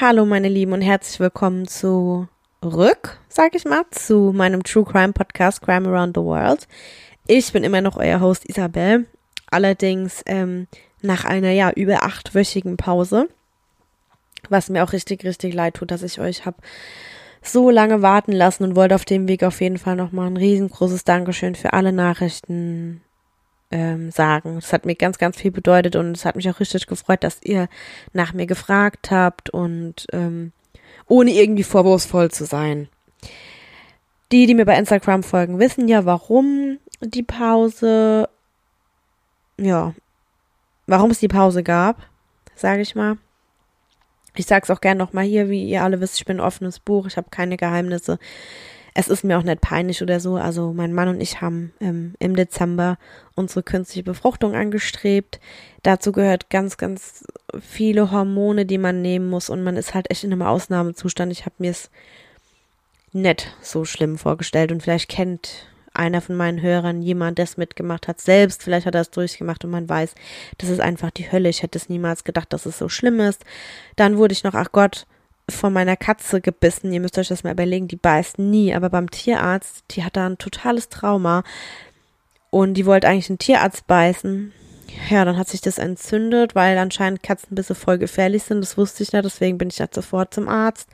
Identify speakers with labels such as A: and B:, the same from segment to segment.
A: Hallo meine Lieben und herzlich willkommen zurück, sag ich mal, zu meinem True Crime Podcast Crime Around the World. Ich bin immer noch euer Host Isabel, allerdings ähm, nach einer ja über achtwöchigen Pause, was mir auch richtig richtig leid tut, dass ich euch habe so lange warten lassen und wollte auf dem Weg auf jeden Fall nochmal ein riesengroßes Dankeschön für alle Nachrichten ähm, sagen. Das hat mir ganz, ganz viel bedeutet und es hat mich auch richtig gefreut, dass ihr nach mir gefragt habt und ähm, ohne irgendwie vorwurfsvoll zu sein. Die, die mir bei Instagram folgen, wissen ja, warum die Pause, ja, warum es die Pause gab, sage ich mal. Ich sage es auch gern nochmal hier, wie ihr alle wisst, ich bin ein offenes Buch, ich habe keine Geheimnisse. Es ist mir auch nicht peinlich oder so. Also mein Mann und ich haben ähm, im Dezember unsere künstliche Befruchtung angestrebt. Dazu gehört ganz, ganz viele Hormone, die man nehmen muss und man ist halt echt in einem Ausnahmezustand. Ich habe mir es nicht so schlimm vorgestellt und vielleicht kennt einer von meinen Hörern jemand, der es mitgemacht hat, selbst, vielleicht hat er es durchgemacht und man weiß, das ist einfach die Hölle. Ich hätte es niemals gedacht, dass es so schlimm ist. Dann wurde ich noch, ach Gott, von meiner Katze gebissen. Ihr müsst euch das mal überlegen, die beißt nie. Aber beim Tierarzt, die hat da ein totales Trauma. Und die wollte eigentlich einen Tierarzt beißen. Ja, dann hat sich das entzündet, weil anscheinend Katzenbisse voll gefährlich sind. Das wusste ich nicht, deswegen bin ich da sofort zum Arzt.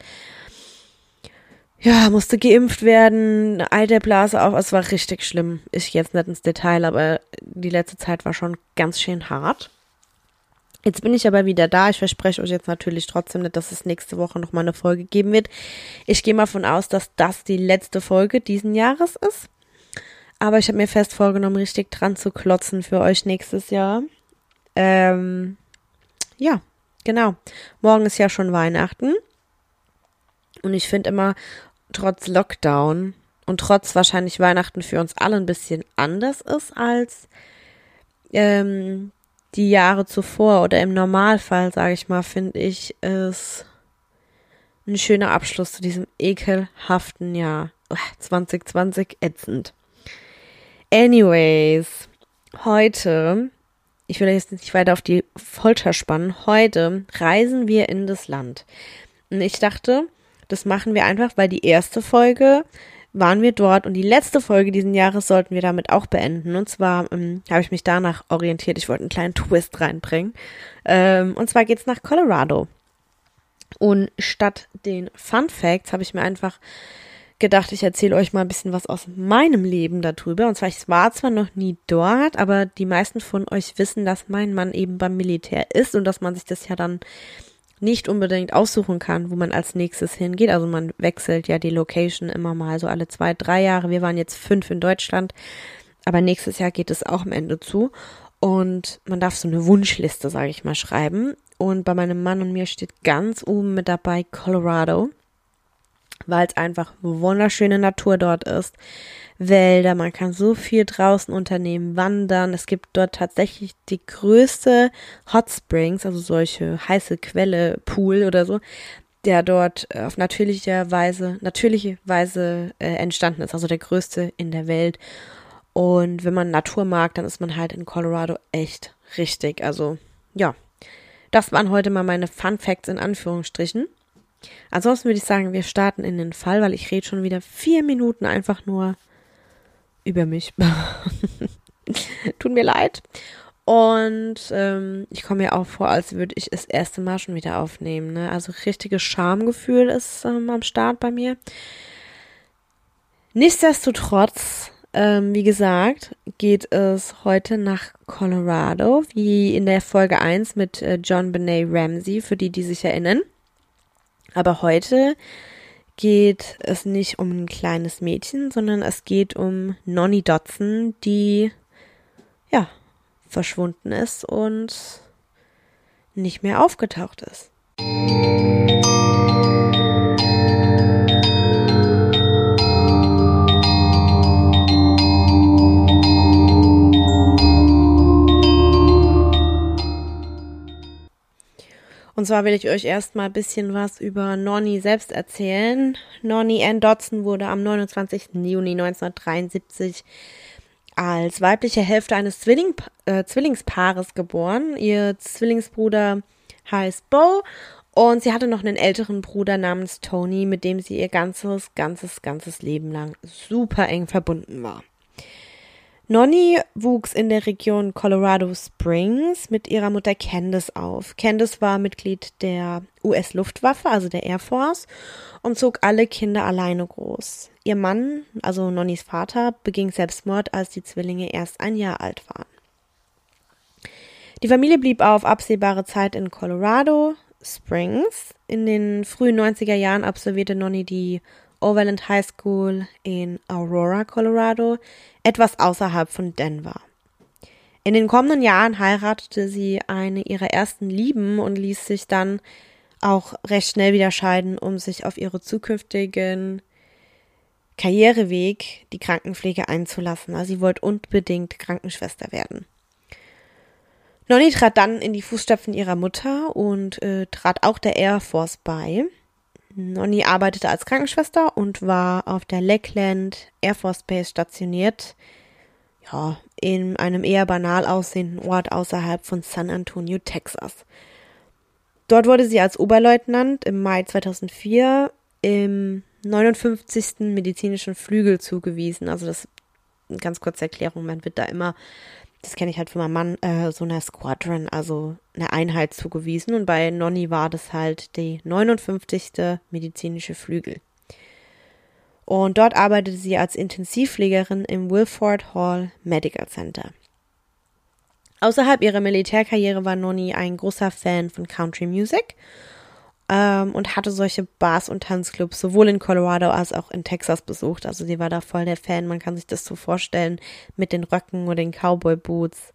A: Ja, musste geimpft werden, Eiterblase auch. Es war richtig schlimm. Ich jetzt nicht ins Detail, aber die letzte Zeit war schon ganz schön hart. Jetzt bin ich aber wieder da. Ich verspreche euch jetzt natürlich trotzdem nicht, dass es nächste Woche nochmal eine Folge geben wird. Ich gehe mal von aus, dass das die letzte Folge diesen Jahres ist. Aber ich habe mir fest vorgenommen, richtig dran zu klotzen für euch nächstes Jahr. Ähm, ja, genau. Morgen ist ja schon Weihnachten. Und ich finde immer, trotz Lockdown und trotz wahrscheinlich Weihnachten für uns alle ein bisschen anders ist als ähm, die Jahre zuvor oder im Normalfall, sage ich mal, finde ich es ein schöner Abschluss zu diesem ekelhaften Jahr 2020 ätzend. Anyways, heute, ich will jetzt nicht weiter auf die Folter spannen, heute reisen wir in das Land. Und ich dachte, das machen wir einfach, weil die erste Folge waren wir dort und die letzte Folge diesen Jahres sollten wir damit auch beenden. Und zwar ähm, habe ich mich danach orientiert. Ich wollte einen kleinen Twist reinbringen. Ähm, und zwar geht's nach Colorado. Und statt den Fun Facts habe ich mir einfach gedacht, ich erzähle euch mal ein bisschen was aus meinem Leben darüber. Und zwar, ich war zwar noch nie dort, aber die meisten von euch wissen, dass mein Mann eben beim Militär ist und dass man sich das ja dann nicht unbedingt aussuchen kann, wo man als nächstes hingeht. Also man wechselt ja die Location immer mal so alle zwei, drei Jahre. Wir waren jetzt fünf in Deutschland, aber nächstes Jahr geht es auch am Ende zu. Und man darf so eine Wunschliste, sage ich mal, schreiben. Und bei meinem Mann und mir steht ganz oben mit dabei Colorado, weil es einfach wunderschöne Natur dort ist. Wälder, man kann so viel draußen unternehmen, wandern. Es gibt dort tatsächlich die größte Hot Springs, also solche heiße Quelle, Pool oder so, der dort äh, auf natürliche Weise, natürliche Weise äh, entstanden ist, also der größte in der Welt. Und wenn man Natur mag, dann ist man halt in Colorado echt richtig. Also ja, das waren heute mal meine Fun Facts in Anführungsstrichen. Ansonsten würde ich sagen, wir starten in den Fall, weil ich rede schon wieder vier Minuten einfach nur über mich. Tut mir leid. Und ähm, ich komme mir auch vor, als würde ich das erste Mal schon wieder aufnehmen. Ne? Also richtiges Schamgefühl ist ähm, am Start bei mir. Nichtsdestotrotz, ähm, wie gesagt, geht es heute nach Colorado, wie in der Folge 1 mit äh, John Benet Ramsey, für die, die sich erinnern. Aber heute geht es nicht um ein kleines Mädchen, sondern es geht um Nonny Dodson, die ja verschwunden ist und nicht mehr aufgetaucht ist. Und zwar will ich euch erstmal ein bisschen was über Nonny selbst erzählen. Nonny Ann Dodson wurde am 29. Juni 1973 als weibliche Hälfte eines Zwilling, äh, Zwillingspaares geboren. Ihr Zwillingsbruder heißt Bo Und sie hatte noch einen älteren Bruder namens Tony, mit dem sie ihr ganzes, ganzes, ganzes Leben lang super eng verbunden war. Nonny wuchs in der Region Colorado Springs mit ihrer Mutter Candice auf. Candice war Mitglied der US-Luftwaffe, also der Air Force, und zog alle Kinder alleine groß. Ihr Mann, also Nonnys Vater, beging Selbstmord, als die Zwillinge erst ein Jahr alt waren. Die Familie blieb auf absehbare Zeit in Colorado Springs. In den frühen 90er Jahren absolvierte Nonny die Overland High School in Aurora, Colorado, etwas außerhalb von Denver. In den kommenden Jahren heiratete sie eine ihrer ersten Lieben und ließ sich dann auch recht schnell wieder scheiden, um sich auf ihre zukünftigen Karriereweg, die Krankenpflege einzulassen. Also sie wollte unbedingt Krankenschwester werden. Nonny trat dann in die Fußstapfen ihrer Mutter und äh, trat auch der Air Force bei. Nonny arbeitete als Krankenschwester und war auf der Lakeland Air Force Base stationiert. Ja, in einem eher banal aussehenden Ort außerhalb von San Antonio, Texas. Dort wurde sie als Oberleutnant im Mai 2004 im 59. medizinischen Flügel zugewiesen. Also das ganz kurze Erklärung, man wird da immer das kenne ich halt von meinem Mann, äh, so einer Squadron, also eine Einheit zugewiesen. Und bei Nonny war das halt die 59. medizinische Flügel. Und dort arbeitete sie als Intensivpflegerin im Wilford Hall Medical Center. Außerhalb ihrer Militärkarriere war Nonny ein großer Fan von Country Music ähm, und hatte solche Bars und Tanzclubs sowohl in Colorado als auch in Texas besucht. Also sie war da voll der Fan. Man kann sich das so vorstellen mit den Röcken und den Cowboy Boots.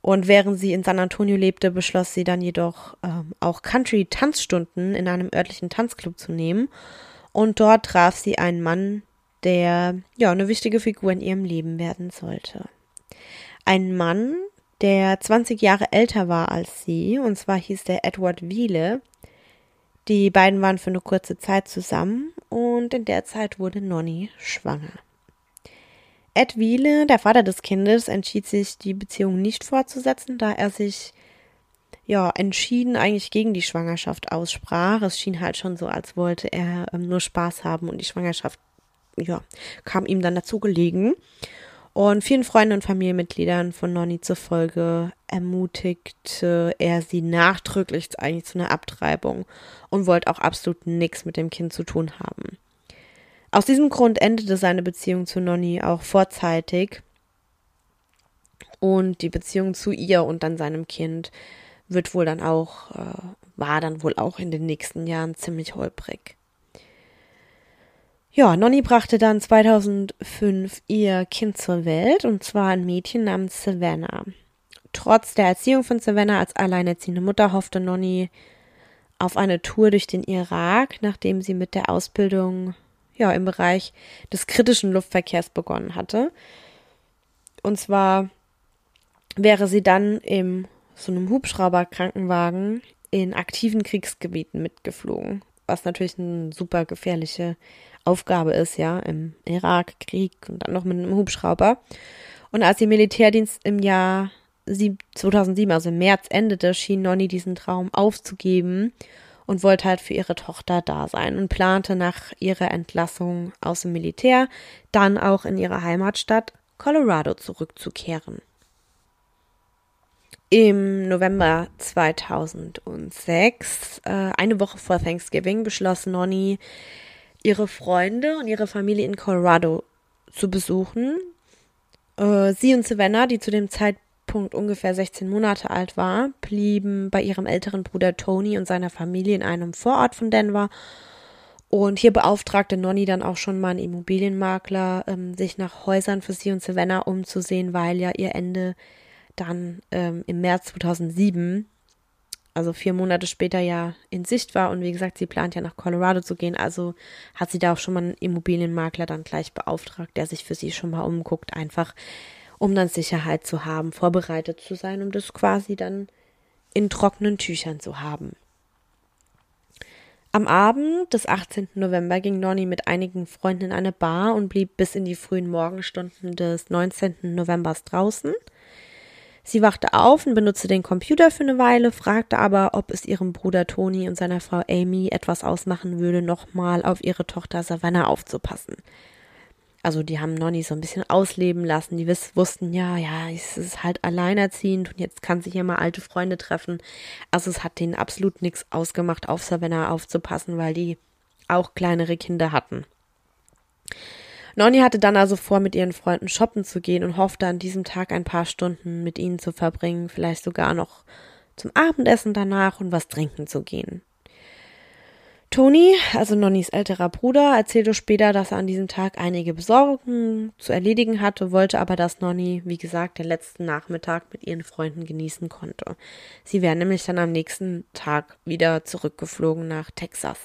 A: Und während sie in San Antonio lebte, beschloss sie dann jedoch ähm, auch Country-Tanzstunden in einem örtlichen Tanzclub zu nehmen. Und dort traf sie einen Mann, der ja eine wichtige Figur in ihrem Leben werden sollte. Ein Mann, der 20 Jahre älter war als sie, und zwar hieß der Edward Wiele. Die beiden waren für eine kurze Zeit zusammen und in der Zeit wurde Nonny schwanger. Ed Wiele, der Vater des Kindes, entschied sich, die Beziehung nicht fortzusetzen, da er sich ja entschieden eigentlich gegen die Schwangerschaft aussprach. Es schien halt schon so, als wollte er ähm, nur Spaß haben und die Schwangerschaft ja kam ihm dann dazu gelegen. Und vielen Freunden und Familienmitgliedern von Nonny zufolge ermutigte er sie nachdrücklich eigentlich zu einer Abtreibung und wollte auch absolut nichts mit dem Kind zu tun haben. Aus diesem Grund endete seine Beziehung zu Nonny auch vorzeitig und die Beziehung zu ihr und dann seinem Kind wird wohl dann auch, äh, war dann wohl auch in den nächsten Jahren ziemlich holprig. Ja, Nonny brachte dann 2005 ihr Kind zur Welt und zwar ein Mädchen namens Savannah. Trotz der Erziehung von Savannah als alleinerziehende Mutter hoffte Nonny auf eine Tour durch den Irak, nachdem sie mit der Ausbildung ja im Bereich des kritischen Luftverkehrs begonnen hatte. Und zwar wäre sie dann im so einem Hubschrauberkrankenwagen in aktiven Kriegsgebieten mitgeflogen, was natürlich eine super gefährliche Aufgabe ist, ja, im Irakkrieg und dann noch mit einem Hubschrauber. Und als ihr Militärdienst im Jahr 2007, also im März endete, schien Nonny diesen Traum aufzugeben und wollte halt für ihre Tochter da sein und plante nach ihrer Entlassung aus dem Militär dann auch in ihre Heimatstadt Colorado zurückzukehren. Im November 2006, äh, eine Woche vor Thanksgiving, beschloss Nonny, ihre Freunde und ihre Familie in Colorado zu besuchen. Äh, sie und Savannah, die zu dem Zeitpunkt ungefähr 16 Monate alt war, blieben bei ihrem älteren Bruder Tony und seiner Familie in einem Vorort von Denver. Und hier beauftragte Nonny dann auch schon mal einen Immobilienmakler, ähm, sich nach Häusern für sie und Savannah umzusehen, weil ja ihr Ende dann ähm, im März 2007 also vier Monate später ja in Sicht war. Und wie gesagt, sie plant ja nach Colorado zu gehen. Also hat sie da auch schon mal einen Immobilienmakler dann gleich beauftragt, der sich für sie schon mal umguckt, einfach um dann Sicherheit zu haben, vorbereitet zu sein, um das quasi dann in trockenen Tüchern zu haben. Am Abend des 18. November ging Nonny mit einigen Freunden in eine Bar und blieb bis in die frühen Morgenstunden des 19. Novembers draußen. Sie wachte auf und benutzte den Computer für eine Weile, fragte aber, ob es ihrem Bruder Tony und seiner Frau Amy etwas ausmachen würde, nochmal auf ihre Tochter Savannah aufzupassen. Also die haben Nonny so ein bisschen ausleben lassen. Die wiss, wussten, ja, ja, es ist halt alleinerziehend und jetzt kann sich ja mal alte Freunde treffen. Also es hat denen absolut nichts ausgemacht, auf Savannah aufzupassen, weil die auch kleinere Kinder hatten. Nonny hatte dann also vor, mit ihren Freunden shoppen zu gehen und hoffte an diesem Tag ein paar Stunden mit ihnen zu verbringen, vielleicht sogar noch zum Abendessen danach und was trinken zu gehen. Tony, also Nonnys älterer Bruder, erzählte später, dass er an diesem Tag einige Besorgungen zu erledigen hatte, wollte aber, dass Nonny, wie gesagt, den letzten Nachmittag mit ihren Freunden genießen konnte. Sie wären nämlich dann am nächsten Tag wieder zurückgeflogen nach Texas.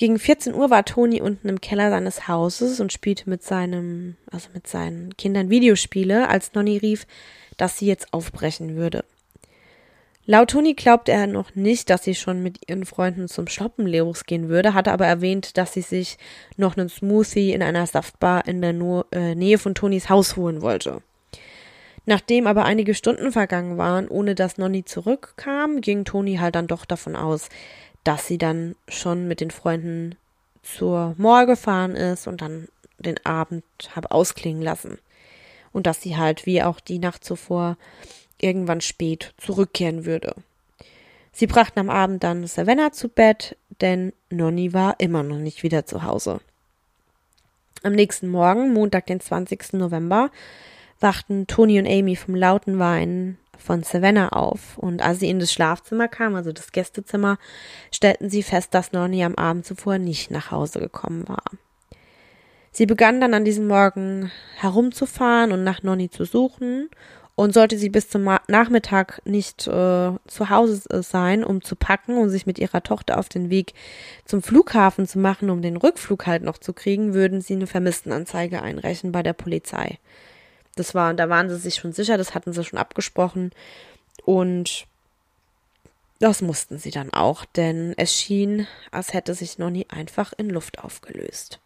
A: Gegen 14 Uhr war Toni unten im Keller seines Hauses und spielte mit seinem, also mit seinen Kindern Videospiele, als Nonny rief, dass sie jetzt aufbrechen würde. Laut Toni glaubte er noch nicht, dass sie schon mit ihren Freunden zum Shoppen losgehen würde, hatte aber erwähnt, dass sie sich noch einen Smoothie in einer Saftbar in der no äh, Nähe von Tonis Haus holen wollte. Nachdem aber einige Stunden vergangen waren, ohne dass Nonny zurückkam, ging Toni halt dann doch davon aus, dass sie dann schon mit den Freunden zur Mall gefahren ist und dann den Abend habe ausklingen lassen. Und dass sie halt wie auch die Nacht zuvor irgendwann spät zurückkehren würde. Sie brachten am Abend dann Savannah zu Bett, denn Nonny war immer noch nicht wieder zu Hause. Am nächsten Morgen, Montag, den 20. November, wachten Toni und Amy vom lauten Weinen von Savannah auf. Und als sie in das Schlafzimmer kam, also das Gästezimmer, stellten sie fest, dass Nonny am Abend zuvor nicht nach Hause gekommen war. Sie begann dann an diesem Morgen herumzufahren und nach Nonny zu suchen. Und sollte sie bis zum Nachmittag nicht äh, zu Hause äh, sein, um zu packen und sich mit ihrer Tochter auf den Weg zum Flughafen zu machen, um den Rückflug halt noch zu kriegen, würden sie eine Vermisstenanzeige einreichen bei der Polizei. Das war, da waren sie sich schon sicher, das hatten sie schon abgesprochen. Und das mussten sie dann auch, denn es schien, als hätte sich Nonny einfach in Luft aufgelöst.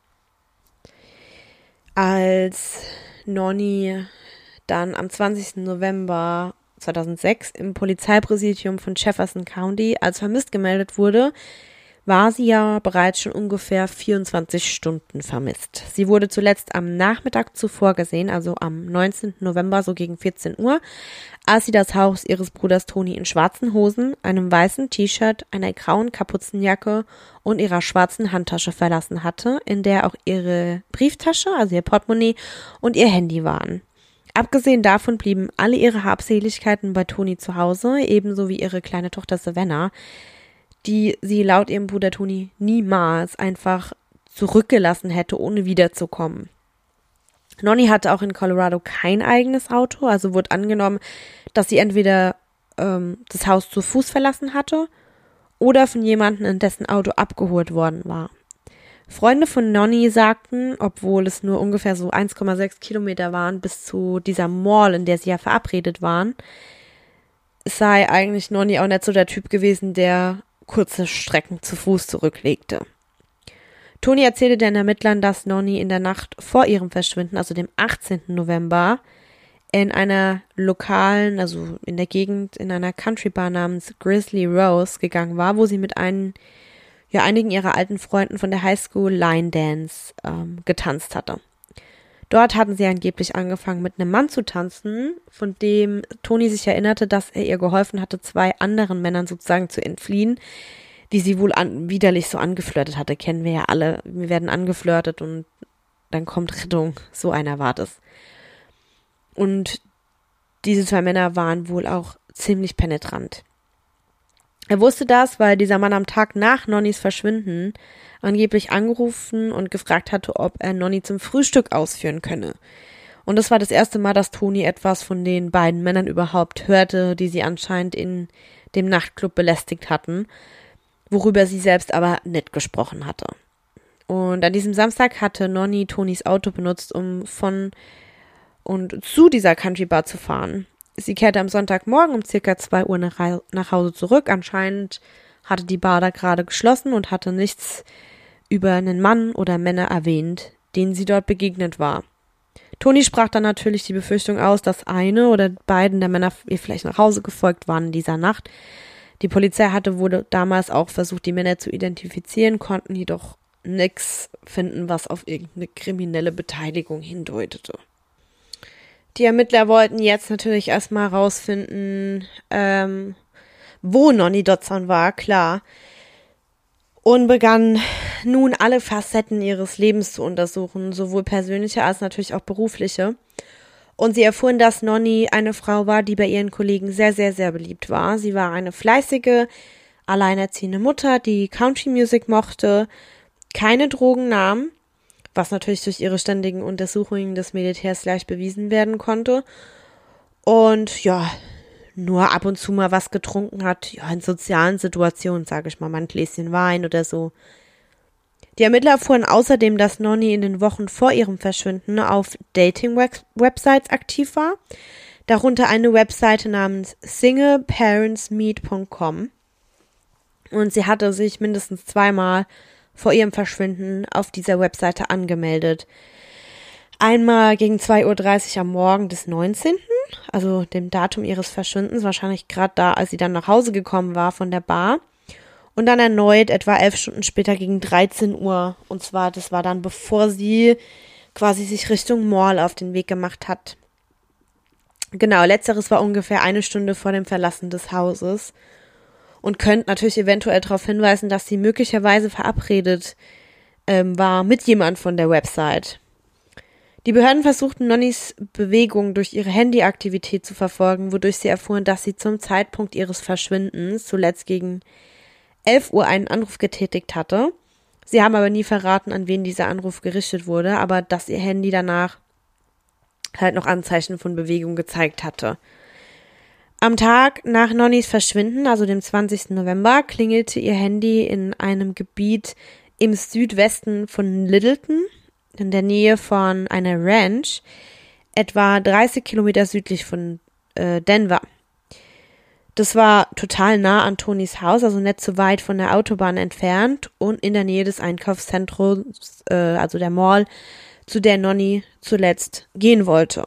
A: Als Nonny dann am 20. November 2006 im Polizeipräsidium von Jefferson County als vermisst gemeldet wurde, war sie ja bereits schon ungefähr 24 Stunden vermisst. Sie wurde zuletzt am Nachmittag zuvor gesehen, also am 19. November so gegen 14 Uhr, als sie das Haus ihres Bruders Toni in schwarzen Hosen, einem weißen T-Shirt, einer grauen Kapuzenjacke und ihrer schwarzen Handtasche verlassen hatte, in der auch ihre Brieftasche, also ihr Portemonnaie und ihr Handy waren. Abgesehen davon blieben alle ihre Habseligkeiten bei Toni zu Hause, ebenso wie ihre kleine Tochter Savannah, die sie laut ihrem Bruder Toni niemals einfach zurückgelassen hätte, ohne wiederzukommen. Nonny hatte auch in Colorado kein eigenes Auto, also wurde angenommen, dass sie entweder ähm, das Haus zu Fuß verlassen hatte oder von jemandem in dessen Auto abgeholt worden war. Freunde von Nonny sagten, obwohl es nur ungefähr so 1,6 Kilometer waren bis zu dieser Mall, in der sie ja verabredet waren, sei eigentlich Nonny auch nicht so der Typ gewesen, der kurze Strecken zu Fuß zurücklegte. Toni erzählte den Ermittlern, dass Nonny in der Nacht vor ihrem Verschwinden, also dem 18. November, in einer lokalen, also in der Gegend, in einer Country Bar namens Grizzly Rose gegangen war, wo sie mit einem, ja, einigen ihrer alten Freunden von der Highschool Line Dance ähm, getanzt hatte. Dort hatten sie angeblich angefangen, mit einem Mann zu tanzen, von dem Toni sich erinnerte, dass er ihr geholfen hatte, zwei anderen Männern sozusagen zu entfliehen, die sie wohl an, widerlich so angeflirtet hatte. Kennen wir ja alle. Wir werden angeflirtet und dann kommt Rettung. So einer war das. Und diese zwei Männer waren wohl auch ziemlich penetrant. Er wusste das, weil dieser Mann am Tag nach Nonnys Verschwinden angeblich angerufen und gefragt hatte, ob er Nonny zum Frühstück ausführen könne. Und das war das erste Mal, dass Toni etwas von den beiden Männern überhaupt hörte, die sie anscheinend in dem Nachtclub belästigt hatten, worüber sie selbst aber nicht gesprochen hatte. Und an diesem Samstag hatte Nonny Tonis Auto benutzt, um von und zu dieser Country Bar zu fahren. Sie kehrte am Sonntagmorgen um circa zwei Uhr nach, nach Hause zurück. Anscheinend hatte die Bar da gerade geschlossen und hatte nichts über einen Mann oder Männer erwähnt, denen sie dort begegnet war. Toni sprach dann natürlich die Befürchtung aus, dass eine oder beiden der Männer ihr vielleicht nach Hause gefolgt waren in dieser Nacht. Die Polizei hatte wohl damals auch versucht, die Männer zu identifizieren, konnten jedoch nichts finden, was auf irgendeine kriminelle Beteiligung hindeutete. Die Ermittler wollten jetzt natürlich erstmal rausfinden, ähm, wo Nonny Dodson war, klar. Und begann nun alle Facetten ihres Lebens zu untersuchen, sowohl persönliche als natürlich auch berufliche. Und sie erfuhren, dass Nonny eine Frau war, die bei ihren Kollegen sehr, sehr, sehr beliebt war. Sie war eine fleißige, alleinerziehende Mutter, die Country Music mochte, keine Drogen nahm, was natürlich durch ihre ständigen Untersuchungen des Militärs leicht bewiesen werden konnte. Und ja, nur ab und zu mal was getrunken hat, ja, in sozialen Situationen, sage ich mal, mal ein Gläschen Wein oder so. Die Ermittler erfuhren außerdem, dass Nonny in den Wochen vor ihrem Verschwinden auf Dating-Websites aktiv war, darunter eine Webseite namens singleparentsmeet.com. Und sie hatte sich mindestens zweimal vor ihrem Verschwinden auf dieser Webseite angemeldet. Einmal gegen 2.30 Uhr am Morgen des 19., also dem Datum ihres Verschwindens, wahrscheinlich gerade da, als sie dann nach Hause gekommen war von der Bar und dann erneut etwa elf Stunden später gegen 13 Uhr. Und zwar, das war dann bevor sie quasi sich Richtung Mall auf den Weg gemacht hat. Genau, letzteres war ungefähr eine Stunde vor dem Verlassen des Hauses und könnte natürlich eventuell darauf hinweisen, dass sie möglicherweise verabredet ähm, war mit jemand von der Website. Die Behörden versuchten Nonnys Bewegung durch ihre Handyaktivität zu verfolgen, wodurch sie erfuhren, dass sie zum Zeitpunkt ihres Verschwindens zuletzt gegen 11 Uhr einen Anruf getätigt hatte. Sie haben aber nie verraten, an wen dieser Anruf gerichtet wurde, aber dass ihr Handy danach halt noch Anzeichen von Bewegung gezeigt hatte. Am Tag nach Nonnys Verschwinden, also dem 20. November, klingelte ihr Handy in einem Gebiet im Südwesten von Littleton, in der Nähe von einer Ranch, etwa 30 Kilometer südlich von äh, Denver. Das war total nah an Tonis Haus, also nicht so weit von der Autobahn entfernt und in der Nähe des Einkaufszentrums, äh, also der Mall, zu der Nonny zuletzt gehen wollte.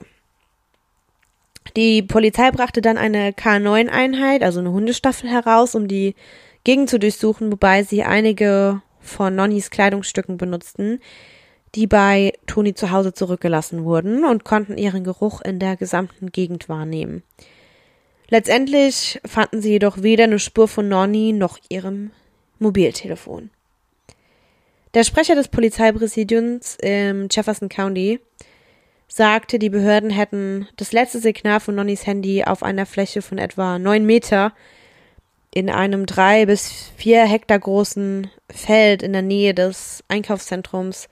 A: Die Polizei brachte dann eine K9-Einheit, also eine Hundestaffel heraus, um die Gegend zu durchsuchen, wobei sie einige von Nonnys Kleidungsstücken benutzten, die bei Toni zu Hause zurückgelassen wurden und konnten ihren Geruch in der gesamten Gegend wahrnehmen. Letztendlich fanden sie jedoch weder eine Spur von Nonny noch ihrem Mobiltelefon. Der Sprecher des Polizeipräsidiums im Jefferson County sagte, die Behörden hätten das letzte Signal von Nonnys Handy auf einer Fläche von etwa neun Meter in einem drei bis vier Hektar großen Feld in der Nähe des Einkaufszentrums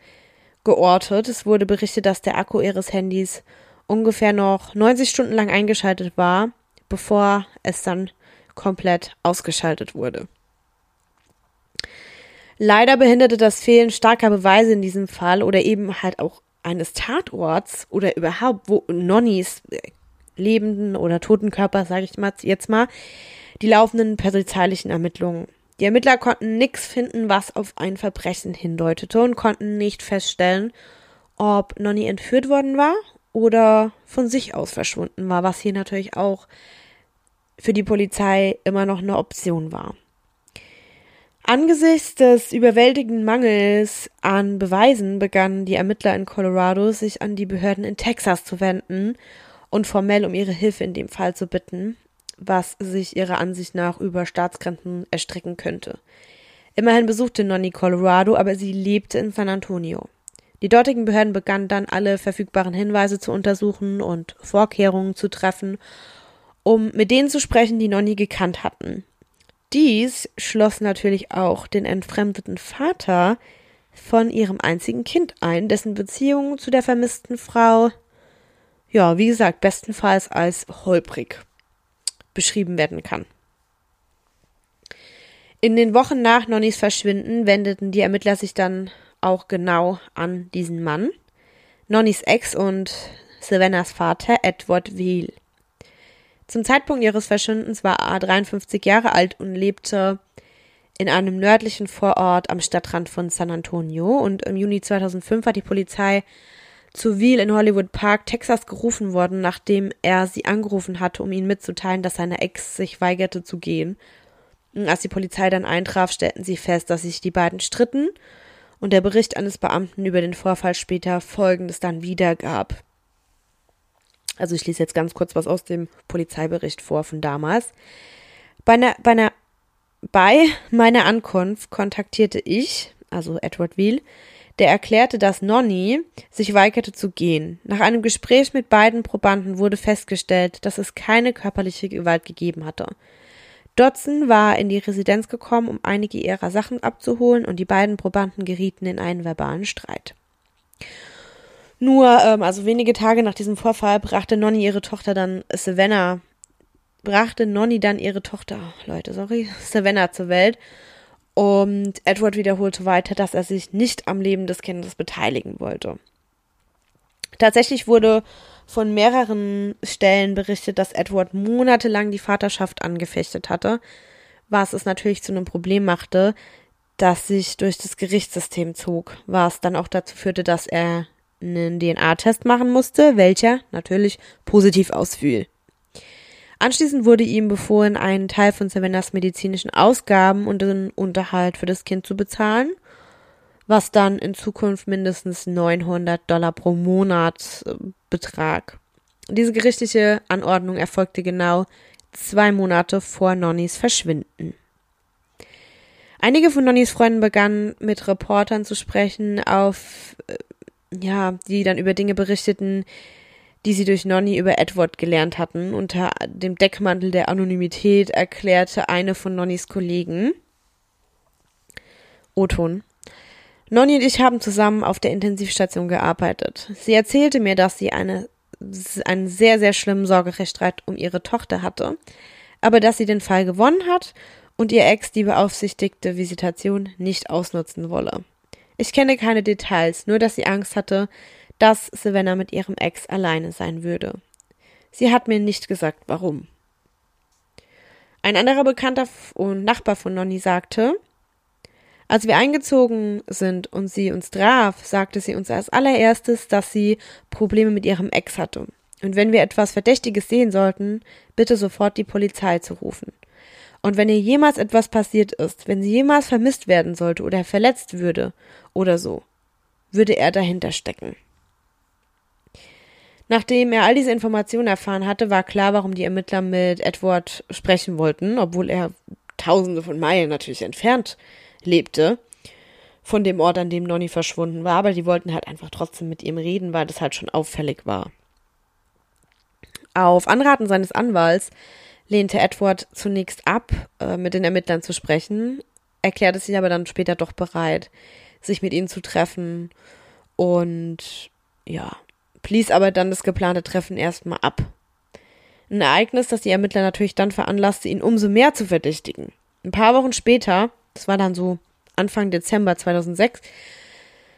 A: geortet. Es wurde berichtet, dass der Akku ihres Handys ungefähr noch 90 Stunden lang eingeschaltet war bevor es dann komplett ausgeschaltet wurde. Leider behinderte das Fehlen starker Beweise in diesem Fall oder eben halt auch eines Tatorts oder überhaupt wo Nonnys äh, lebenden oder toten Körper, sage ich mal jetzt mal, die laufenden polizeilichen Ermittlungen. Die Ermittler konnten nichts finden, was auf ein Verbrechen hindeutete und konnten nicht feststellen, ob Nonny entführt worden war oder von sich aus verschwunden war, was hier natürlich auch für die Polizei immer noch eine Option war. Angesichts des überwältigenden Mangels an Beweisen begannen die Ermittler in Colorado sich an die Behörden in Texas zu wenden und formell um ihre Hilfe in dem Fall zu bitten, was sich ihrer Ansicht nach über Staatsgrenzen erstrecken könnte. Immerhin besuchte Nonny Colorado, aber sie lebte in San Antonio. Die dortigen Behörden begannen dann alle verfügbaren Hinweise zu untersuchen und Vorkehrungen zu treffen, um mit denen zu sprechen, die Nonny gekannt hatten. Dies schloss natürlich auch den entfremdeten Vater von ihrem einzigen Kind ein, dessen Beziehung zu der vermissten Frau, ja, wie gesagt, bestenfalls als holprig beschrieben werden kann. In den Wochen nach Nonnys Verschwinden wendeten die Ermittler sich dann auch genau an diesen Mann, Nonnys Ex und Savannahs Vater Edward Weil. Zum Zeitpunkt ihres Verschwindens war A 53 Jahre alt und lebte in einem nördlichen Vorort am Stadtrand von San Antonio und im Juni 2005 hat die Polizei zu Veal in Hollywood Park, Texas gerufen worden, nachdem er sie angerufen hatte, um ihnen mitzuteilen, dass seine Ex sich weigerte zu gehen. Als die Polizei dann eintraf, stellten sie fest, dass sich die beiden stritten und der Bericht eines Beamten über den Vorfall später Folgendes dann wiedergab. Also ich lese jetzt ganz kurz was aus dem Polizeibericht vor von damals. Bei, einer, bei, einer, bei meiner Ankunft kontaktierte ich, also Edward Veal, der erklärte, dass Nonny sich weigerte zu gehen. Nach einem Gespräch mit beiden Probanden wurde festgestellt, dass es keine körperliche Gewalt gegeben hatte. Dodson war in die Residenz gekommen, um einige ihrer Sachen abzuholen, und die beiden Probanden gerieten in einen verbalen Streit. Nur, ähm, also wenige Tage nach diesem Vorfall brachte Nonny ihre Tochter dann Savannah, brachte Nonny dann ihre Tochter, Leute, sorry, Savannah zur Welt. Und Edward wiederholte weiter, dass er sich nicht am Leben des Kindes beteiligen wollte. Tatsächlich wurde von mehreren Stellen berichtet, dass Edward monatelang die Vaterschaft angefechtet hatte, was es natürlich zu einem Problem machte, das sich durch das Gerichtssystem zog, was dann auch dazu führte, dass er einen DNA-Test machen musste, welcher natürlich positiv ausfiel. Anschließend wurde ihm befohlen, einen Teil von Savannas medizinischen Ausgaben und den Unterhalt für das Kind zu bezahlen, was dann in Zukunft mindestens 900 Dollar pro Monat äh, betrag. Diese gerichtliche Anordnung erfolgte genau zwei Monate vor Nonnys Verschwinden. Einige von Nonnys Freunden begannen mit Reportern zu sprechen, auf äh, ja, die dann über Dinge berichteten, die sie durch Nonny über Edward gelernt hatten. Unter dem Deckmantel der Anonymität erklärte eine von Nonnys Kollegen, Oton, Nonny und ich haben zusammen auf der Intensivstation gearbeitet. Sie erzählte mir, dass sie eine, einen sehr, sehr schlimmen Sorgerechtsstreit um ihre Tochter hatte, aber dass sie den Fall gewonnen hat und ihr Ex die beaufsichtigte Visitation nicht ausnutzen wolle. Ich kenne keine Details, nur dass sie Angst hatte, dass Savannah mit ihrem Ex alleine sein würde. Sie hat mir nicht gesagt, warum. Ein anderer Bekannter und Nachbar von Nonny sagte, als wir eingezogen sind und sie uns traf, sagte sie uns als allererstes, dass sie Probleme mit ihrem Ex hatte. Und wenn wir etwas Verdächtiges sehen sollten, bitte sofort die Polizei zu rufen. Und wenn ihr jemals etwas passiert ist, wenn sie jemals vermisst werden sollte oder verletzt würde oder so, würde er dahinter stecken. Nachdem er all diese Informationen erfahren hatte, war klar, warum die Ermittler mit Edward sprechen wollten, obwohl er tausende von Meilen natürlich entfernt lebte von dem Ort, an dem Nonny verschwunden war, aber die wollten halt einfach trotzdem mit ihm reden, weil das halt schon auffällig war. Auf Anraten seines Anwalts lehnte Edward zunächst ab, äh, mit den Ermittlern zu sprechen, erklärte sich aber dann später doch bereit, sich mit ihnen zu treffen und ja, blies aber dann das geplante Treffen erstmal ab. Ein Ereignis, das die Ermittler natürlich dann veranlasste, ihn umso mehr zu verdächtigen. Ein paar Wochen später, das war dann so Anfang Dezember 2006,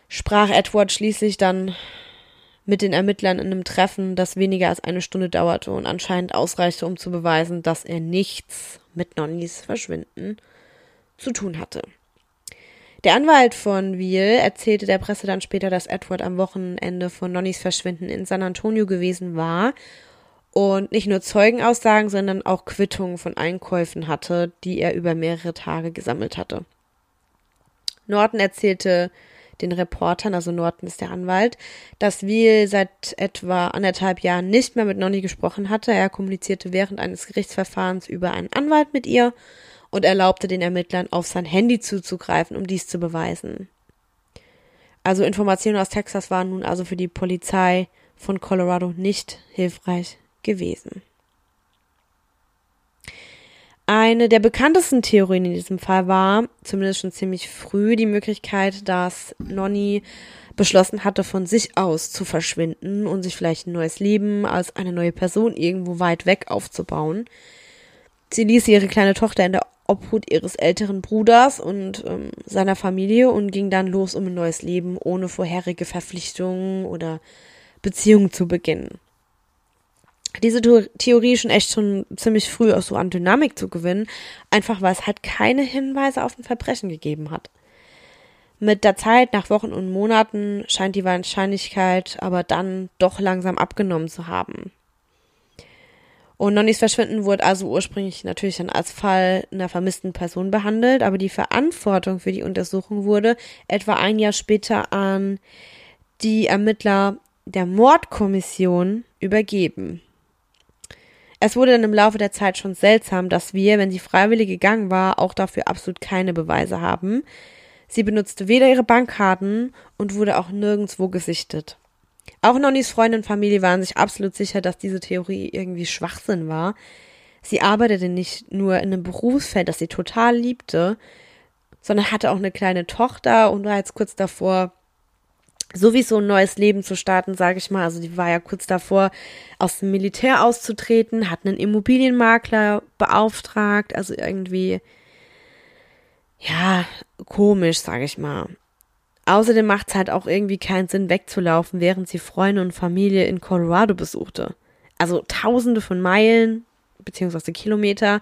A: sprach Edward schließlich dann mit den Ermittlern in einem Treffen, das weniger als eine Stunde dauerte und anscheinend ausreichte, um zu beweisen, dass er nichts mit Nonnys Verschwinden zu tun hatte. Der Anwalt von Veal erzählte der Presse dann später, dass Edward am Wochenende von Nonnys Verschwinden in San Antonio gewesen war und nicht nur Zeugenaussagen, sondern auch Quittungen von Einkäufen hatte, die er über mehrere Tage gesammelt hatte. Norton erzählte den Reportern, also Norton ist der Anwalt, dass Veal seit etwa anderthalb Jahren nicht mehr mit Nonny gesprochen hatte. Er kommunizierte während eines Gerichtsverfahrens über einen Anwalt mit ihr und erlaubte den Ermittlern, auf sein Handy zuzugreifen, um dies zu beweisen. Also Informationen aus Texas waren nun also für die Polizei von Colorado nicht hilfreich gewesen. Eine der bekanntesten Theorien in diesem Fall war, zumindest schon ziemlich früh, die Möglichkeit, dass Nonny beschlossen hatte, von sich aus zu verschwinden und sich vielleicht ein neues Leben als eine neue Person irgendwo weit weg aufzubauen. Sie ließ ihre kleine Tochter in der Obhut ihres älteren Bruders und ähm, seiner Familie und ging dann los, um ein neues Leben ohne vorherige Verpflichtungen oder Beziehungen zu beginnen. Diese Theorie schon echt schon ziemlich früh auch so an Dynamik zu gewinnen, einfach weil es halt keine Hinweise auf ein Verbrechen gegeben hat. Mit der Zeit, nach Wochen und Monaten, scheint die Wahrscheinlichkeit aber dann doch langsam abgenommen zu haben. Und Nonnys Verschwinden wurde also ursprünglich natürlich dann als Fall einer vermissten Person behandelt, aber die Verantwortung für die Untersuchung wurde etwa ein Jahr später an die Ermittler der Mordkommission übergeben. Es wurde dann im Laufe der Zeit schon seltsam, dass wir, wenn sie freiwillig gegangen war, auch dafür absolut keine Beweise haben. Sie benutzte weder ihre Bankkarten und wurde auch nirgendwo gesichtet. Auch Nonnys Freunde und Familie waren sich absolut sicher, dass diese Theorie irgendwie Schwachsinn war. Sie arbeitete nicht nur in einem Berufsfeld, das sie total liebte, sondern hatte auch eine kleine Tochter und war jetzt kurz davor, sowieso ein neues Leben zu starten, sage ich mal. Also die war ja kurz davor, aus dem Militär auszutreten, hat einen Immobilienmakler beauftragt, also irgendwie, ja, komisch, sage ich mal. Außerdem macht es halt auch irgendwie keinen Sinn, wegzulaufen, während sie Freunde und Familie in Colorado besuchte. Also tausende von Meilen, beziehungsweise Kilometer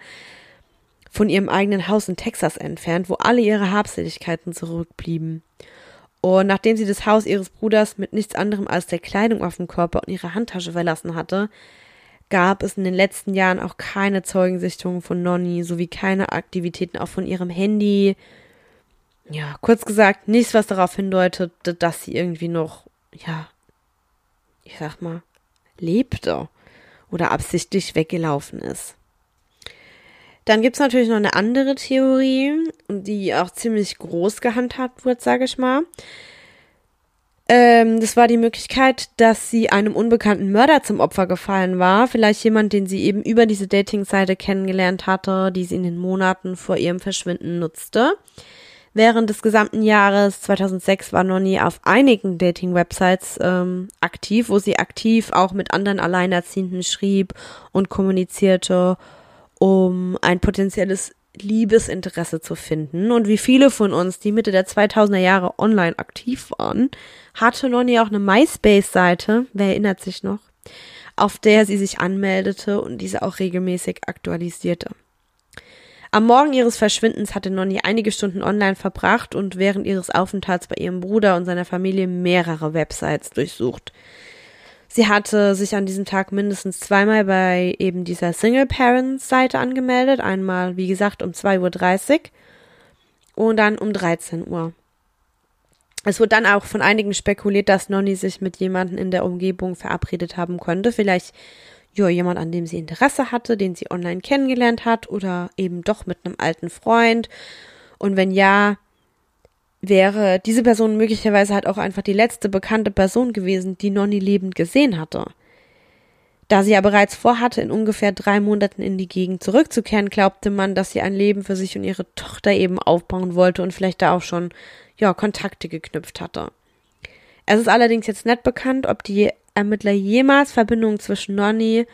A: von ihrem eigenen Haus in Texas entfernt, wo alle ihre Habseligkeiten zurückblieben. Und nachdem sie das Haus ihres Bruders mit nichts anderem als der Kleidung auf dem Körper und ihrer Handtasche verlassen hatte, gab es in den letzten Jahren auch keine Zeugensichtungen von Nonny sowie keine Aktivitäten auch von ihrem Handy. Ja, kurz gesagt, nichts, was darauf hindeutet, dass sie irgendwie noch, ja, ich sag mal, lebte oder absichtlich weggelaufen ist. Dann gibt's natürlich noch eine andere Theorie, die auch ziemlich groß gehandhabt wird, sage ich mal. Ähm, das war die Möglichkeit, dass sie einem unbekannten Mörder zum Opfer gefallen war. Vielleicht jemand, den sie eben über diese Dating-Seite kennengelernt hatte, die sie in den Monaten vor ihrem Verschwinden nutzte. Während des gesamten Jahres 2006 war Nonny auf einigen Dating-Websites ähm, aktiv, wo sie aktiv auch mit anderen Alleinerziehenden schrieb und kommunizierte um ein potenzielles Liebesinteresse zu finden. Und wie viele von uns, die Mitte der 2000er Jahre online aktiv waren, hatte Nonny auch eine MySpace-Seite, wer erinnert sich noch, auf der sie sich anmeldete und diese auch regelmäßig aktualisierte. Am Morgen ihres Verschwindens hatte Nonny einige Stunden online verbracht und während ihres Aufenthalts bei ihrem Bruder und seiner Familie mehrere Websites durchsucht. Sie hatte sich an diesem Tag mindestens zweimal bei eben dieser Single-Parents-Seite angemeldet. Einmal, wie gesagt, um 2.30 Uhr und dann um 13 Uhr. Es wurde dann auch von einigen spekuliert, dass Nonny sich mit jemandem in der Umgebung verabredet haben konnte. Vielleicht ja, jemand, an dem sie Interesse hatte, den sie online kennengelernt hat oder eben doch mit einem alten Freund. Und wenn ja, wäre diese Person möglicherweise halt auch einfach die letzte bekannte Person gewesen, die Nonny lebend gesehen hatte. Da sie ja bereits vorhatte, in ungefähr drei Monaten in die Gegend zurückzukehren, glaubte man, dass sie ein Leben für sich und ihre Tochter eben aufbauen wollte und vielleicht da auch schon, ja, Kontakte geknüpft hatte. Es ist allerdings jetzt nicht bekannt, ob die Ermittler jemals Verbindungen zwischen Nonny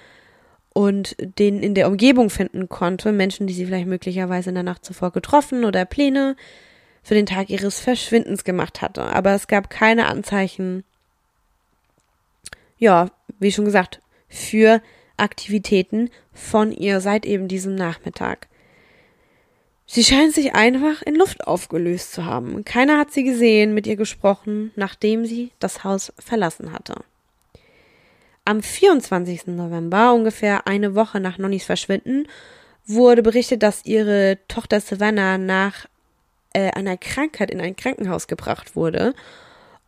A: und den in der Umgebung finden konnte, Menschen, die sie vielleicht möglicherweise in der Nacht zuvor getroffen oder Pläne für den Tag ihres Verschwindens gemacht hatte. Aber es gab keine Anzeichen, ja, wie schon gesagt, für Aktivitäten von ihr seit eben diesem Nachmittag. Sie scheint sich einfach in Luft aufgelöst zu haben. Keiner hat sie gesehen, mit ihr gesprochen, nachdem sie das Haus verlassen hatte. Am 24. November, ungefähr eine Woche nach Nonnys Verschwinden, wurde berichtet, dass ihre Tochter Savannah nach äh, einer Krankheit in ein Krankenhaus gebracht wurde.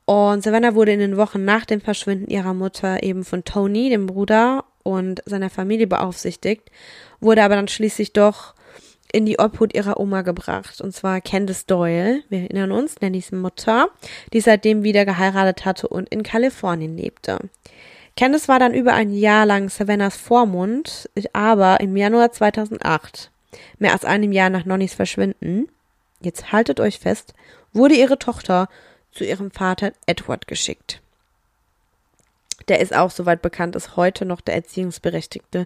A: Und Savannah wurde in den Wochen nach dem Verschwinden ihrer Mutter eben von Tony, dem Bruder, und seiner Familie beaufsichtigt, wurde aber dann schließlich doch in die Obhut ihrer Oma gebracht. Und zwar Candice Doyle, wir erinnern uns, Nannys Mutter, die seitdem wieder geheiratet hatte und in Kalifornien lebte. Candice war dann über ein Jahr lang Savannahs Vormund, aber im Januar 2008, mehr als einem Jahr nach Nonnys Verschwinden, jetzt haltet euch fest, wurde ihre Tochter zu ihrem Vater Edward geschickt. Der ist auch, soweit bekannt ist, heute noch der Erziehungsberechtigte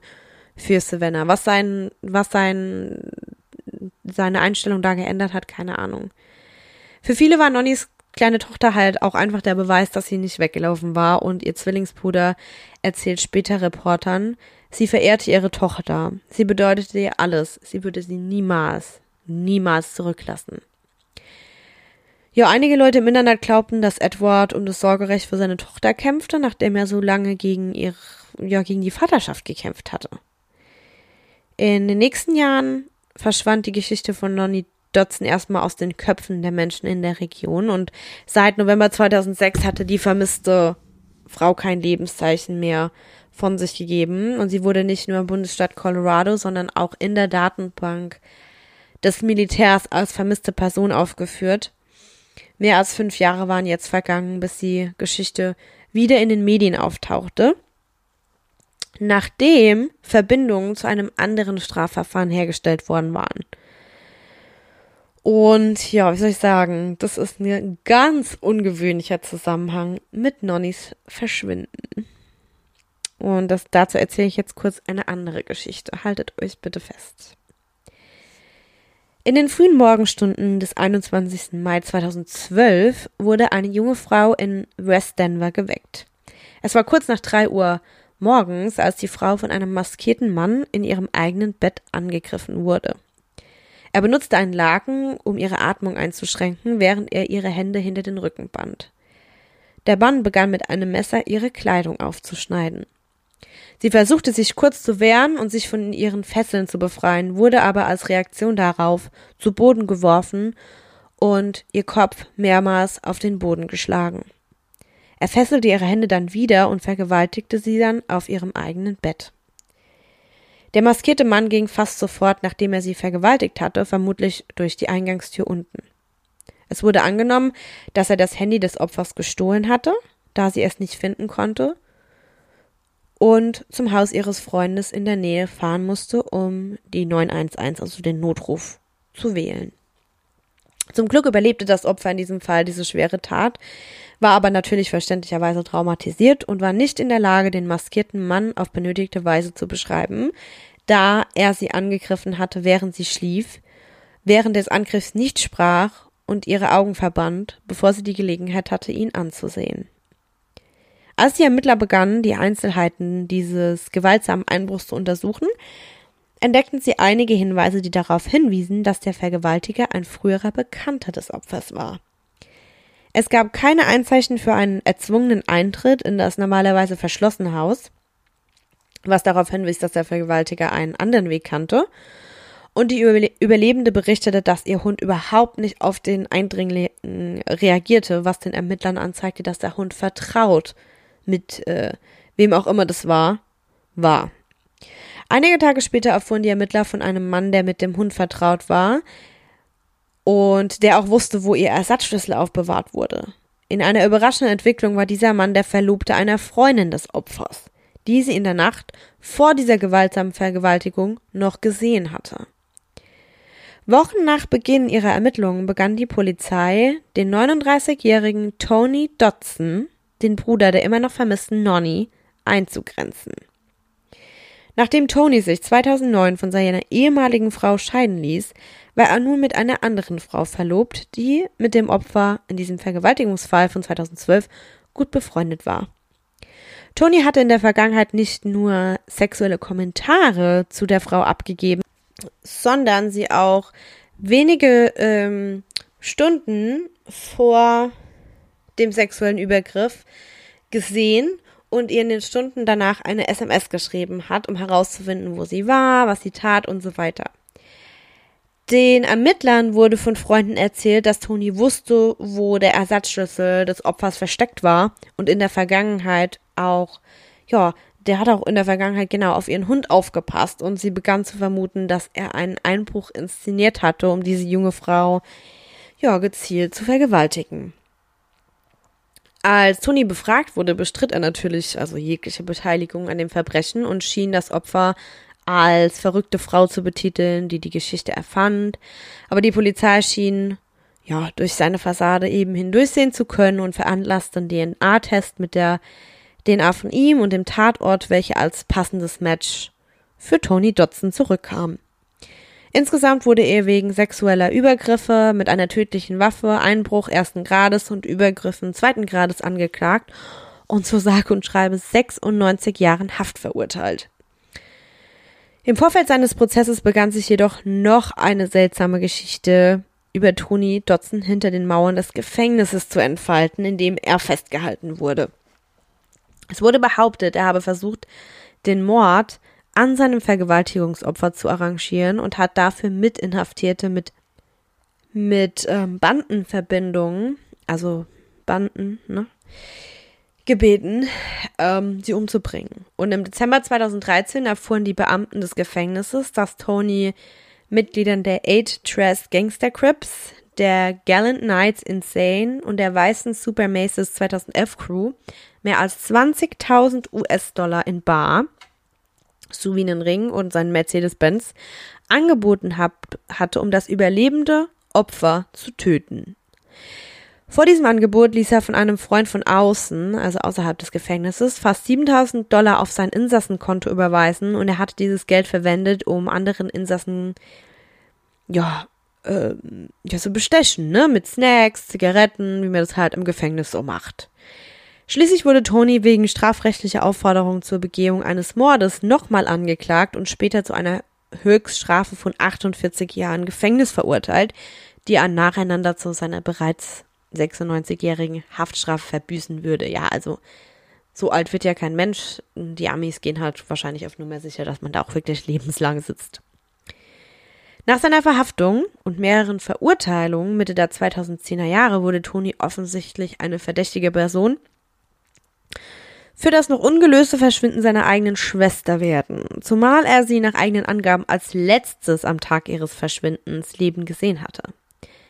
A: für Savannah. Was sein, was sein, seine Einstellung da geändert hat, keine Ahnung. Für viele war Nonnys kleine Tochter halt auch einfach der Beweis, dass sie nicht weggelaufen war und ihr Zwillingsbruder erzählt später Reportern, sie verehrte ihre Tochter. Sie bedeutete ihr alles. Sie würde sie niemals, niemals zurücklassen. Ja, einige Leute im Internet glaubten, dass Edward um das Sorgerecht für seine Tochter kämpfte, nachdem er so lange gegen ihr, ja, gegen die Vaterschaft gekämpft hatte. In den nächsten Jahren verschwand die Geschichte von Nonny Dodson erstmal aus den Köpfen der Menschen in der Region und seit November 2006 hatte die vermisste Frau kein Lebenszeichen mehr von sich gegeben und sie wurde nicht nur im Bundesstaat Colorado, sondern auch in der Datenbank des Militärs als vermisste Person aufgeführt. Mehr als fünf Jahre waren jetzt vergangen, bis die Geschichte wieder in den Medien auftauchte, nachdem Verbindungen zu einem anderen Strafverfahren hergestellt worden waren. Und ja, wie soll ich sagen, das ist ein ganz ungewöhnlicher Zusammenhang mit Nonnys Verschwinden. Und das, dazu erzähle ich jetzt kurz eine andere Geschichte. Haltet euch bitte fest. In den frühen Morgenstunden des 21. Mai 2012 wurde eine junge Frau in West Denver geweckt. Es war kurz nach drei Uhr morgens, als die Frau von einem maskierten Mann in ihrem eigenen Bett angegriffen wurde. Er benutzte einen Laken, um ihre Atmung einzuschränken, während er ihre Hände hinter den Rücken band. Der Mann begann mit einem Messer ihre Kleidung aufzuschneiden. Sie versuchte sich kurz zu wehren und sich von ihren Fesseln zu befreien, wurde aber als Reaktion darauf zu Boden geworfen und ihr Kopf mehrmals auf den Boden geschlagen. Er fesselte ihre Hände dann wieder und vergewaltigte sie dann auf ihrem eigenen Bett. Der maskierte Mann ging fast sofort, nachdem er sie vergewaltigt hatte, vermutlich durch die Eingangstür unten. Es wurde angenommen, dass er das Handy des Opfers gestohlen hatte, da sie es nicht finden konnte, und zum Haus ihres Freundes in der Nähe fahren musste, um die 911, also den Notruf, zu wählen. Zum Glück überlebte das Opfer in diesem Fall diese schwere Tat, war aber natürlich verständlicherweise traumatisiert und war nicht in der Lage, den maskierten Mann auf benötigte Weise zu beschreiben, da er sie angegriffen hatte, während sie schlief, während des Angriffs nicht sprach und ihre Augen verband, bevor sie die Gelegenheit hatte, ihn anzusehen. Als die Ermittler begannen, die Einzelheiten dieses gewaltsamen Einbruchs zu untersuchen, entdeckten sie einige Hinweise, die darauf hinwiesen, dass der Vergewaltiger ein früherer Bekannter des Opfers war. Es gab keine Einzeichen für einen erzwungenen Eintritt in das normalerweise verschlossene Haus, was darauf hinwies, dass der Vergewaltiger einen anderen Weg kannte. Und die Überlebende berichtete, dass ihr Hund überhaupt nicht auf den Eindringling reagierte, was den Ermittlern anzeigte, dass der Hund vertraut mit äh, wem auch immer das war, war. Einige Tage später erfuhren die Ermittler von einem Mann, der mit dem Hund vertraut war und der auch wusste, wo ihr Ersatzschlüssel aufbewahrt wurde. In einer überraschenden Entwicklung war dieser Mann der Verlobte einer Freundin des Opfers, die sie in der Nacht vor dieser gewaltsamen Vergewaltigung noch gesehen hatte. Wochen nach Beginn ihrer Ermittlungen begann die Polizei, den 39-jährigen Tony Dodson den Bruder der immer noch vermissten Nonny, einzugrenzen. Nachdem Tony sich 2009 von seiner ehemaligen Frau scheiden ließ, war er nun mit einer anderen Frau verlobt, die mit dem Opfer in diesem Vergewaltigungsfall von 2012 gut befreundet war. Tony hatte in der Vergangenheit nicht nur sexuelle Kommentare zu der Frau abgegeben, sondern sie auch wenige ähm, Stunden vor dem sexuellen Übergriff gesehen und ihr in den Stunden danach eine SMS geschrieben hat, um herauszufinden, wo sie war, was sie tat und so weiter. Den Ermittlern wurde von Freunden erzählt, dass Toni wusste, wo der Ersatzschlüssel des Opfers versteckt war und in der Vergangenheit auch, ja, der hat auch in der Vergangenheit genau auf ihren Hund aufgepasst und sie begann zu vermuten, dass er einen Einbruch inszeniert hatte, um diese junge Frau, ja, gezielt zu vergewaltigen. Als Tony befragt wurde, bestritt er natürlich also jegliche Beteiligung an dem Verbrechen und schien das Opfer als verrückte Frau zu betiteln, die die Geschichte erfand. Aber die Polizei schien ja durch seine Fassade eben hindurchsehen zu können und veranlasste einen DNA-Test mit der DNA von ihm und dem Tatort, welche als passendes Match für Tony Dodson zurückkam. Insgesamt wurde er wegen sexueller Übergriffe mit einer tödlichen Waffe, Einbruch ersten Grades und Übergriffen zweiten Grades angeklagt und zu sage und schreibe 96 Jahren Haft verurteilt. Im Vorfeld seines Prozesses begann sich jedoch noch eine seltsame Geschichte über Tony Dodson hinter den Mauern des Gefängnisses zu entfalten, in dem er festgehalten wurde. Es wurde behauptet, er habe versucht, den Mord an seinem Vergewaltigungsopfer zu arrangieren und hat dafür Mitinhaftierte mit, mit ähm, Bandenverbindungen, also Banden, ne, gebeten, ähm, sie umzubringen. Und im Dezember 2013 erfuhren die Beamten des Gefängnisses, dass Tony Mitgliedern der Eight Trust Gangster Crips, der Gallant Knights Insane und der weißen Super Maces 2011 Crew mehr als 20.000 US-Dollar in Bar sowie einen Ring und seinen Mercedes-Benz angeboten hab, hatte, um das überlebende Opfer zu töten. Vor diesem Angebot ließ er von einem Freund von außen, also außerhalb des Gefängnisses, fast 7000 Dollar auf sein Insassenkonto überweisen und er hatte dieses Geld verwendet, um anderen Insassen, ja, äh, ja, so bestechen, ne, mit Snacks, Zigaretten, wie man das halt im Gefängnis so macht. Schließlich wurde Tony wegen strafrechtlicher Aufforderung zur Begehung eines Mordes nochmal angeklagt und später zu einer Höchststrafe von 48 Jahren Gefängnis verurteilt, die er nacheinander zu seiner bereits 96-jährigen Haftstrafe verbüßen würde. Ja, also so alt wird ja kein Mensch. Die Amis gehen halt wahrscheinlich auf Nummer sicher, dass man da auch wirklich lebenslang sitzt. Nach seiner Verhaftung und mehreren Verurteilungen Mitte der 2010er Jahre wurde Tony offensichtlich eine verdächtige Person für das noch ungelöste Verschwinden seiner eigenen Schwester werden, zumal er sie nach eigenen Angaben als letztes am Tag ihres Verschwindens leben gesehen hatte.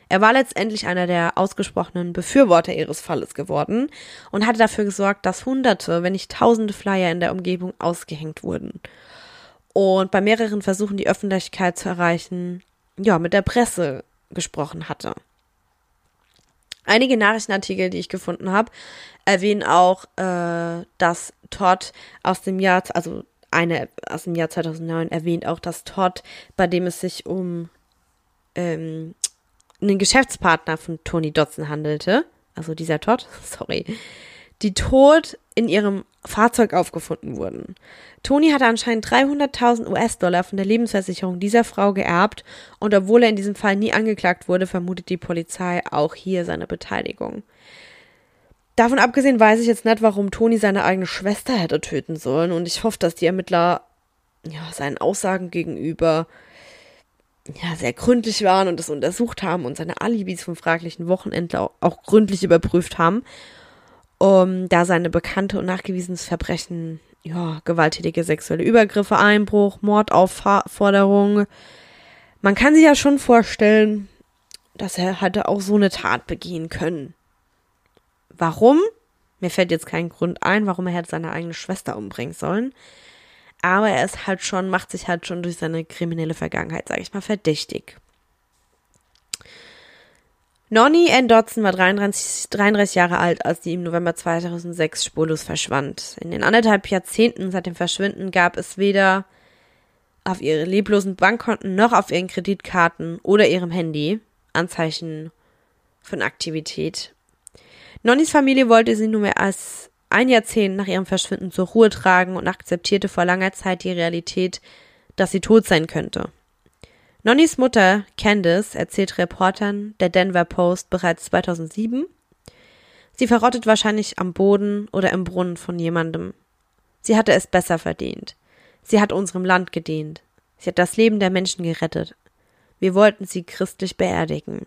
A: Er war letztendlich einer der ausgesprochenen Befürworter ihres Falles geworden und hatte dafür gesorgt, dass Hunderte, wenn nicht Tausende Flyer in der Umgebung ausgehängt wurden. Und bei mehreren Versuchen, die Öffentlichkeit zu erreichen, ja, mit der Presse gesprochen hatte. Einige Nachrichtenartikel, die ich gefunden habe, erwähnen auch, äh, dass Todd aus dem Jahr, also eine aus dem Jahr 2009 erwähnt auch, dass Todd, bei dem es sich um ähm, einen Geschäftspartner von Tony Dodson handelte, also dieser Todd, sorry, die tot in ihrem Fahrzeug aufgefunden wurden. Tony hatte anscheinend 300.000 US-Dollar von der Lebensversicherung dieser Frau geerbt und obwohl er in diesem Fall nie angeklagt wurde, vermutet die Polizei auch hier seine Beteiligung. Davon abgesehen weiß ich jetzt nicht, warum Tony seine eigene Schwester hätte töten sollen und ich hoffe, dass die Ermittler ja, seinen Aussagen gegenüber ja, sehr gründlich waren und es untersucht haben und seine Alibis vom fraglichen Wochenende auch, auch gründlich überprüft haben, um da seine bekannte und nachgewiesenes Verbrechen, ja, gewalttätige sexuelle Übergriffe, Einbruch, Mordaufforderung. Man kann sich ja schon vorstellen, dass er hatte auch so eine Tat begehen können. Warum? Mir fällt jetzt kein Grund ein, warum er hätte seine eigene Schwester umbringen sollen aber er ist halt schon, macht sich halt schon durch seine kriminelle Vergangenheit, sage ich mal, verdächtig. Nonny Ann Dodson war 33, 33 Jahre alt, als sie im November 2006 spurlos verschwand. In den anderthalb Jahrzehnten seit dem Verschwinden gab es weder auf ihre leblosen Bankkonten noch auf ihren Kreditkarten oder ihrem Handy Anzeichen von Aktivität. Nonnys Familie wollte sie nur mehr als ein Jahrzehnt nach ihrem Verschwinden zur Ruhe tragen und akzeptierte vor langer Zeit die Realität, dass sie tot sein könnte. Nonnys Mutter, Candice, erzählt Reportern der Denver Post bereits 2007, sie verrottet wahrscheinlich am Boden oder im Brunnen von jemandem. Sie hatte es besser verdient. Sie hat unserem Land gedient. Sie hat das Leben der Menschen gerettet. Wir wollten sie christlich beerdigen.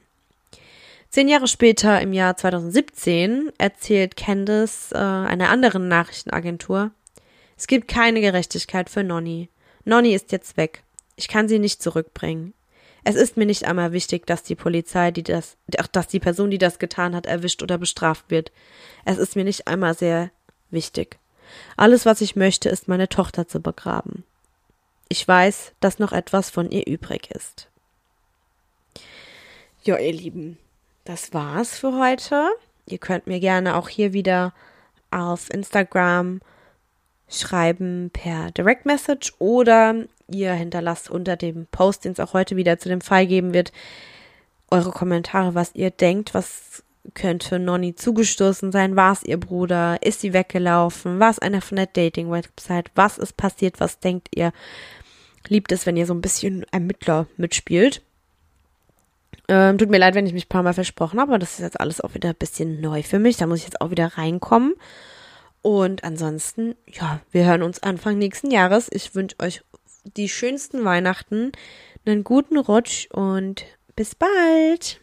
A: Zehn Jahre später, im Jahr 2017, erzählt Candice äh, einer anderen Nachrichtenagentur, es gibt keine Gerechtigkeit für Nonny. Nonny ist jetzt weg. Ich kann sie nicht zurückbringen. Es ist mir nicht einmal wichtig, dass die Polizei, die das, dass die Person, die das getan hat, erwischt oder bestraft wird. Es ist mir nicht einmal sehr wichtig. Alles, was ich möchte, ist meine Tochter zu begraben. Ich weiß, dass noch etwas von ihr übrig ist. Ja, ihr Lieben, das war's für heute. Ihr könnt mir gerne auch hier wieder auf Instagram schreiben per Direct Message oder ihr hinterlasst unter dem Post, den es auch heute wieder zu dem Fall geben wird, eure Kommentare, was ihr denkt, was könnte Nonny zugestoßen sein, war es ihr Bruder, ist sie weggelaufen, war es einer von der Dating-Website, was ist passiert, was denkt ihr? Liebt es, wenn ihr so ein bisschen Ermittler mitspielt. Ähm, tut mir leid, wenn ich mich ein paar Mal versprochen habe, aber das ist jetzt alles auch wieder ein bisschen neu für mich. Da muss ich jetzt auch wieder reinkommen. Und ansonsten, ja, wir hören uns Anfang nächsten Jahres. Ich wünsche euch die schönsten Weihnachten, einen guten Rutsch und bis bald.